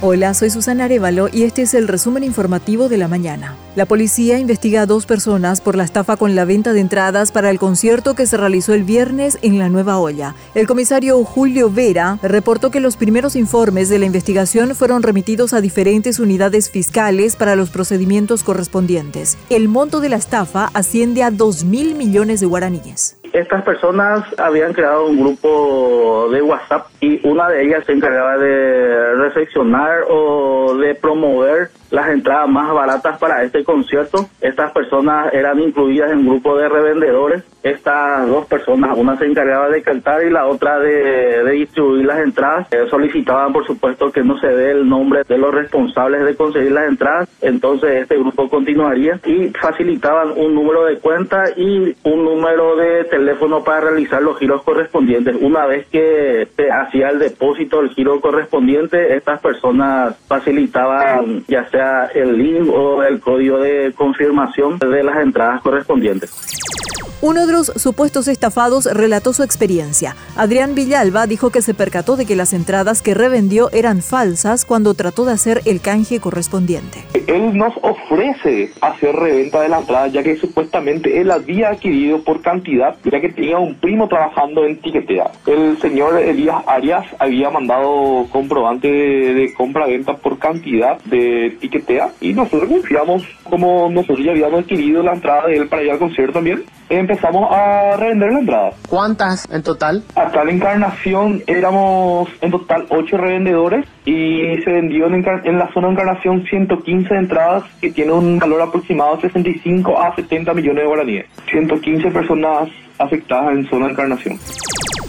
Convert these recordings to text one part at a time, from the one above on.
Hola, soy Susana Arevalo y este es el resumen informativo de la mañana. La policía investiga a dos personas por la estafa con la venta de entradas para el concierto que se realizó el viernes en la Nueva Olla. El comisario Julio Vera reportó que los primeros informes de la investigación fueron remitidos a diferentes unidades fiscales para los procedimientos correspondientes. El monto de la estafa asciende a 2 mil millones de guaraníes. Estas personas habían creado un grupo de WhatsApp y una de ellas se encargaba de recepcionar o de promover las entradas más baratas para este concierto. Estas personas eran incluidas en un grupo de revendedores. Estas dos personas, una se encargaba de cantar y la otra de, distribuir las entradas. Eh, solicitaban, por supuesto, que no se dé el nombre de los responsables de conseguir las entradas. Entonces este grupo continuaría y facilitaban un número de cuenta y un número de teléfono para realizar los giros correspondientes. Una vez que se hacía el depósito, el giro correspondiente, estas personas facilitaban ya sea el link o el código de confirmación de las entradas correspondientes. Uno de los supuestos estafados relató su experiencia. Adrián Villalba dijo que se percató de que las entradas que revendió eran falsas cuando trató de hacer el canje correspondiente. Él nos ofrece hacer reventa de la entrada ya que supuestamente él había adquirido por cantidad, ya que tenía un primo trabajando en Tiquetea. El señor Elías Arias había mandado comprobante de, compra-venta por cantidad de Tiquetea y nosotros confiamos como nosotros ya habíamos adquirido la entrada de él para ir al concierto también empezamos a revender la entrada. ¿Cuántas en total? Hasta la encarnación éramos en total 8 revendedores y se vendió en, en, la zona de encarnación 115 entradas que tiene un valor aproximado de 65 a 70 millones de guaraníes. 115 personas afectadas en zona de encarnación.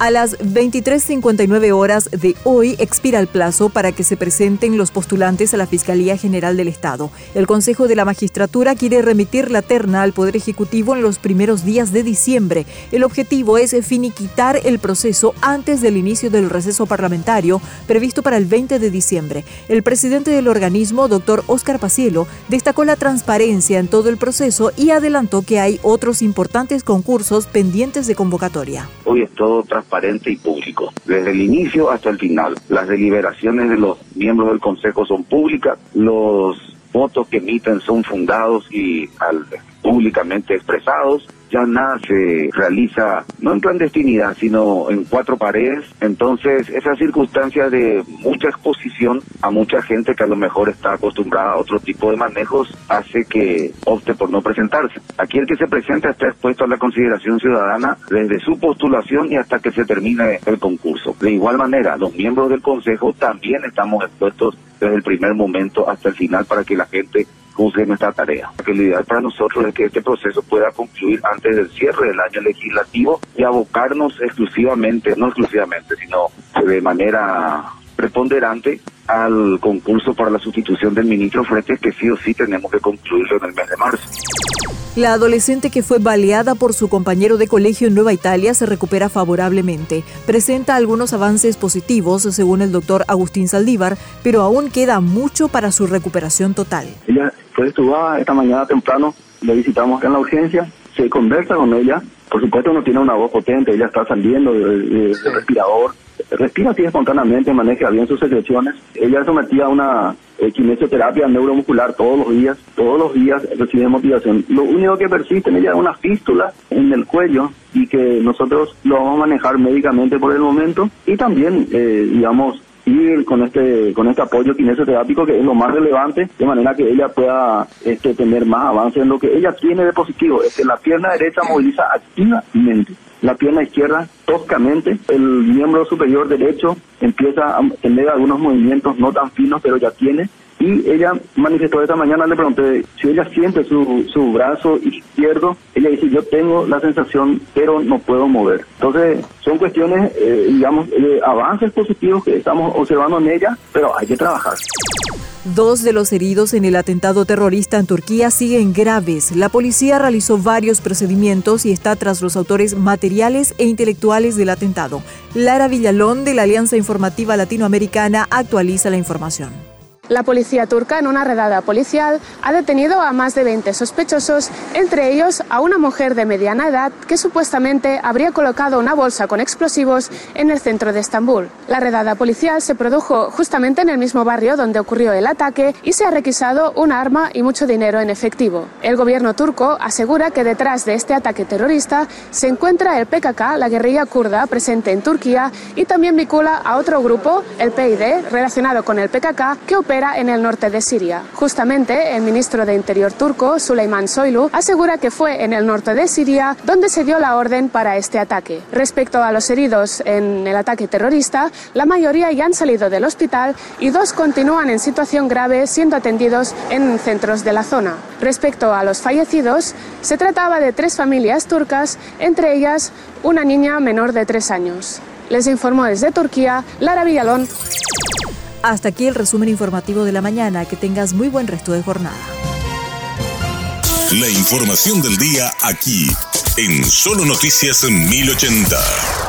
A las 23.59 horas de hoy expira el plazo para que se presenten los postulantes a la Fiscalía General del Estado. El Consejo de la Magistratura quiere remitir la terna al Poder Ejecutivo en los primeros días de diciembre. El objetivo es finiquitar el proceso antes del inicio del receso parlamentario previsto para el 20 de diciembre. El presidente del organismo, doctor Oscar Pacielo, destacó la transparencia en todo el proceso y adelantó que hay otros importantes concursos pendientes de convocatoria. Hoy es todo transparente y público, desde el inicio hasta el final. Las deliberaciones de los miembros del Consejo son públicas, los votos que emiten son fundados y al, públicamente expresados ya nada se realiza, no en clandestinidad, sino en cuatro paredes. Entonces, esa circunstancia de mucha exposición a mucha gente que a lo mejor está acostumbrada a otro tipo de manejos hace que opte por no presentarse. Aquí el que se presenta está expuesto a la consideración ciudadana desde su postulación y hasta que se termine el concurso. De igual manera, los miembros del Consejo también estamos expuestos desde el primer momento hasta el final para que la gente juzgue nuestra tarea. Que lo ideal para nosotros es que este proceso pueda concluir antes del cierre del año legislativo y abocarnos exclusivamente, no exclusivamente, sino de manera preponderante al concurso para la sustitución del ministro Fretes, que sí o sí tenemos que concluirlo en el mes de marzo. La adolescente que fue baleada por su compañero de colegio en Nueva Italia se recupera favorablemente. Presenta algunos avances positivos, según el doctor Agustín Saldívar, pero aún queda mucho para su recuperación total. Ella fue estubada esta mañana temprano, le visitamos en la urgencia, se conversa con ella. Por supuesto no tiene una voz potente, ella está saliendo del respirador, respira así espontáneamente, maneja bien sus secreciones. Ella es sometida a una eh, kinesioterapia neuromuscular todos los días, todos los días recibe motivación. Lo único que persiste en ella es una fístula en el cuello y que nosotros lo vamos a manejar médicamente por el momento y también, eh, digamos, con este con este apoyo kinesioterápico que es lo más relevante de manera que ella pueda este, tener más avance en lo que ella tiene de positivo es que la pierna derecha moviliza activamente la pierna izquierda toscamente, el miembro superior derecho empieza a tener algunos movimientos no tan finos, pero ya tiene. Ella manifestó esta mañana, le pregunté si ella siente su, su brazo izquierdo. Ella dice, yo tengo la sensación, pero no puedo mover. Entonces, son cuestiones, eh, digamos, de avances positivos que estamos observando en ella, pero hay que trabajar. Dos de los heridos en el atentado terrorista en Turquía siguen graves. La policía realizó varios procedimientos y está tras los autores materiales e intelectuales del atentado. Lara Villalón de la Alianza Informativa Latinoamericana actualiza la información. La policía turca, en una redada policial, ha detenido a más de 20 sospechosos, entre ellos a una mujer de mediana edad que supuestamente habría colocado una bolsa con explosivos en el centro de Estambul. La redada policial se produjo justamente en el mismo barrio donde ocurrió el ataque y se ha requisado un arma y mucho dinero en efectivo. El gobierno turco asegura que detrás de este ataque terrorista se encuentra el PKK, la guerrilla kurda presente en Turquía, y también vincula a otro grupo, el PID, relacionado con el PKK, que opera en el norte de Siria. Justamente, el ministro de Interior turco, Süleyman Soylu, asegura que fue en el norte de Siria donde se dio la orden para este ataque. Respecto a los heridos en el ataque terrorista, la mayoría ya han salido del hospital y dos continúan en situación grave siendo atendidos en centros de la zona. Respecto a los fallecidos, se trataba de tres familias turcas, entre ellas una niña menor de tres años. Les informó desde Turquía Lara Villalón. Hasta aquí el resumen informativo de la mañana. Que tengas muy buen resto de jornada. La información del día aquí, en Solo Noticias 1080.